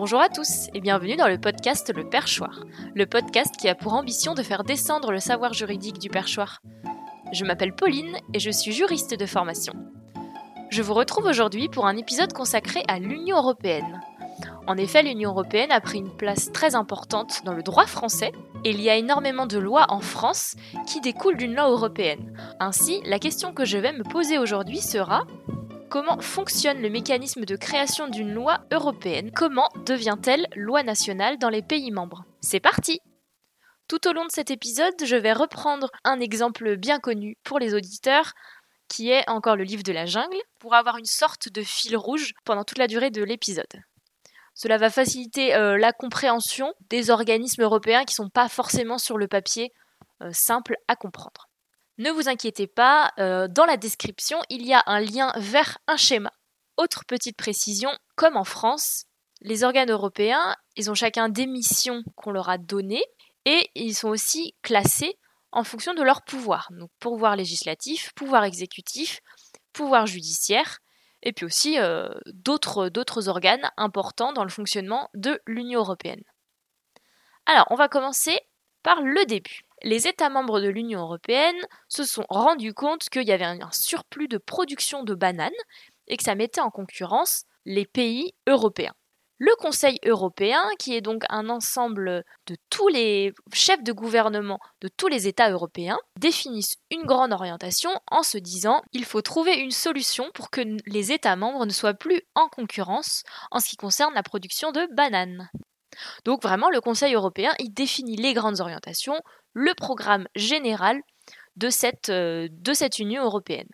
Bonjour à tous et bienvenue dans le podcast Le Perchoir, le podcast qui a pour ambition de faire descendre le savoir juridique du perchoir. Je m'appelle Pauline et je suis juriste de formation. Je vous retrouve aujourd'hui pour un épisode consacré à l'Union européenne. En effet, l'Union européenne a pris une place très importante dans le droit français et il y a énormément de lois en France qui découlent d'une loi européenne. Ainsi, la question que je vais me poser aujourd'hui sera Comment fonctionne le mécanisme de création d'une loi européenne Comment devient-elle loi nationale dans les pays membres C'est parti Tout au long de cet épisode, je vais reprendre un exemple bien connu pour les auditeurs, qui est encore le livre de la jungle, pour avoir une sorte de fil rouge pendant toute la durée de l'épisode. Cela va faciliter euh, la compréhension des organismes européens qui ne sont pas forcément sur le papier euh, simples à comprendre. Ne vous inquiétez pas, euh, dans la description, il y a un lien vers un schéma. Autre petite précision, comme en France, les organes européens, ils ont chacun des missions qu'on leur a données et ils sont aussi classés en fonction de leur pouvoir. Donc pouvoir législatif, pouvoir exécutif, pouvoir judiciaire, et puis aussi euh, d'autres organes importants dans le fonctionnement de l'Union européenne. Alors, on va commencer par le début les États membres de l'Union européenne se sont rendus compte qu'il y avait un surplus de production de bananes et que ça mettait en concurrence les pays européens. Le Conseil européen, qui est donc un ensemble de tous les chefs de gouvernement de tous les États européens, définissent une grande orientation en se disant il faut trouver une solution pour que les États membres ne soient plus en concurrence en ce qui concerne la production de bananes. Donc vraiment, le Conseil européen, il définit les grandes orientations, le programme général de cette, euh, de cette Union européenne.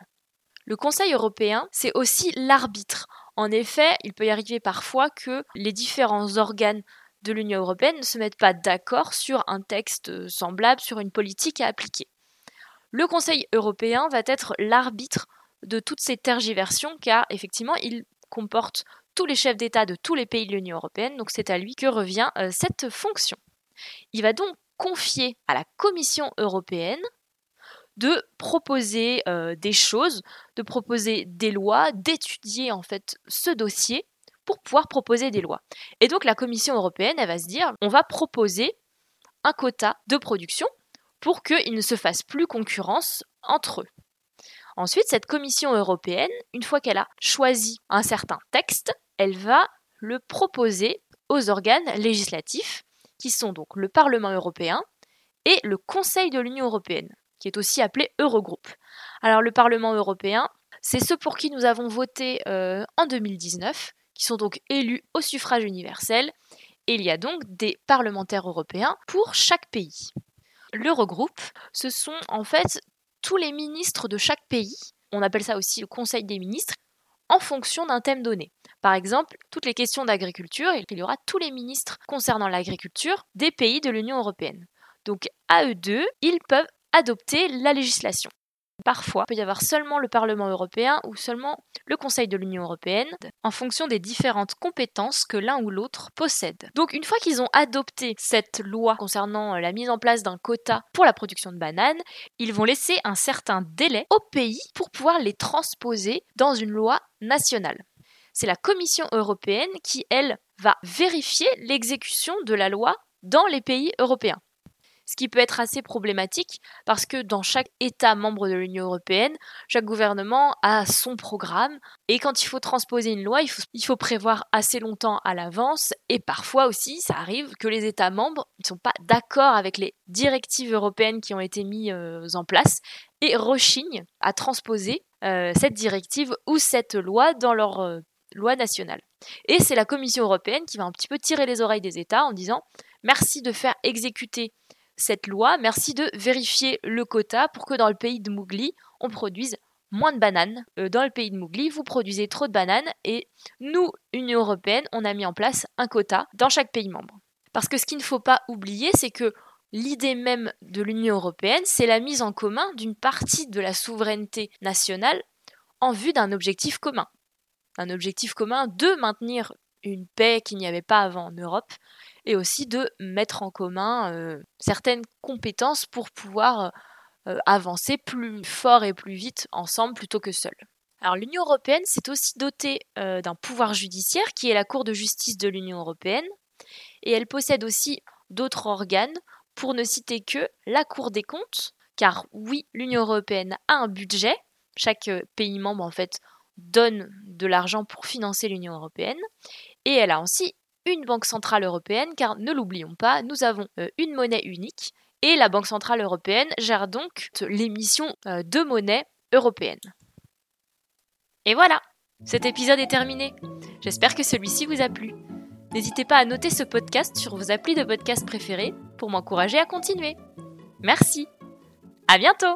Le Conseil européen, c'est aussi l'arbitre. En effet, il peut y arriver parfois que les différents organes de l'Union européenne ne se mettent pas d'accord sur un texte semblable, sur une politique à appliquer. Le Conseil européen va être l'arbitre de toutes ces tergiversions car effectivement il comporte tous les chefs d'État de tous les pays de l'Union européenne, donc c'est à lui que revient euh, cette fonction. Il va donc confier à la Commission européenne de proposer euh, des choses, de proposer des lois, d'étudier en fait ce dossier pour pouvoir proposer des lois. Et donc la Commission européenne, elle va se dire, on va proposer un quota de production pour qu'ils ne se fassent plus concurrence entre eux. Ensuite, cette Commission européenne, une fois qu'elle a choisi un certain texte, elle va le proposer aux organes législatifs, qui sont donc le Parlement européen et le Conseil de l'Union européenne, qui est aussi appelé Eurogroupe. Alors le Parlement européen, c'est ceux pour qui nous avons voté euh, en 2019, qui sont donc élus au suffrage universel, et il y a donc des parlementaires européens pour chaque pays. L'Eurogroupe, ce sont en fait tous les ministres de chaque pays, on appelle ça aussi le Conseil des ministres, en fonction d'un thème donné. Par exemple, toutes les questions d'agriculture, il y aura tous les ministres concernant l'agriculture des pays de l'Union européenne. Donc à eux deux, ils peuvent adopter la législation. Parfois, il peut y avoir seulement le Parlement européen ou seulement le Conseil de l'Union européenne en fonction des différentes compétences que l'un ou l'autre possède. Donc une fois qu'ils ont adopté cette loi concernant la mise en place d'un quota pour la production de bananes, ils vont laisser un certain délai au pays pour pouvoir les transposer dans une loi nationale. C'est la Commission européenne qui, elle, va vérifier l'exécution de la loi dans les pays européens ce qui peut être assez problématique parce que dans chaque État membre de l'Union européenne, chaque gouvernement a son programme et quand il faut transposer une loi, il faut, prévoir assez longtemps à l'avance et parfois aussi, ça arrive que les États membres ne sont pas d'accord avec les directives européennes qui ont été mises euh, en place et rechignent à transposer euh, cette directive ou cette loi dans leur euh, loi nationale. Et c'est la Commission européenne qui va un petit peu tirer les oreilles des États en disant merci de faire exécuter cette loi, merci de vérifier le quota pour que dans le pays de Mougli, on produise moins de bananes. Euh, dans le pays de Mougli, vous produisez trop de bananes et nous, Union européenne, on a mis en place un quota dans chaque pays membre. Parce que ce qu'il ne faut pas oublier, c'est que l'idée même de l'Union européenne, c'est la mise en commun d'une partie de la souveraineté nationale en vue d'un objectif commun. Un objectif commun de maintenir une paix qu'il n'y avait pas avant en Europe et aussi de mettre en commun euh, certaines compétences pour pouvoir euh, avancer plus fort et plus vite ensemble plutôt que seul. Alors l'Union européenne s'est aussi dotée euh, d'un pouvoir judiciaire qui est la Cour de justice de l'Union européenne et elle possède aussi d'autres organes pour ne citer que la Cour des comptes car oui, l'Union européenne a un budget, chaque pays membre en fait donne de l'argent pour financer l'Union européenne et elle a aussi une banque centrale européenne car ne l'oublions pas, nous avons euh, une monnaie unique et la Banque centrale européenne gère donc l'émission de monnaie européenne. Et voilà, cet épisode est terminé. J'espère que celui-ci vous a plu. N'hésitez pas à noter ce podcast sur vos applis de podcast préférés pour m'encourager à continuer. Merci. À bientôt!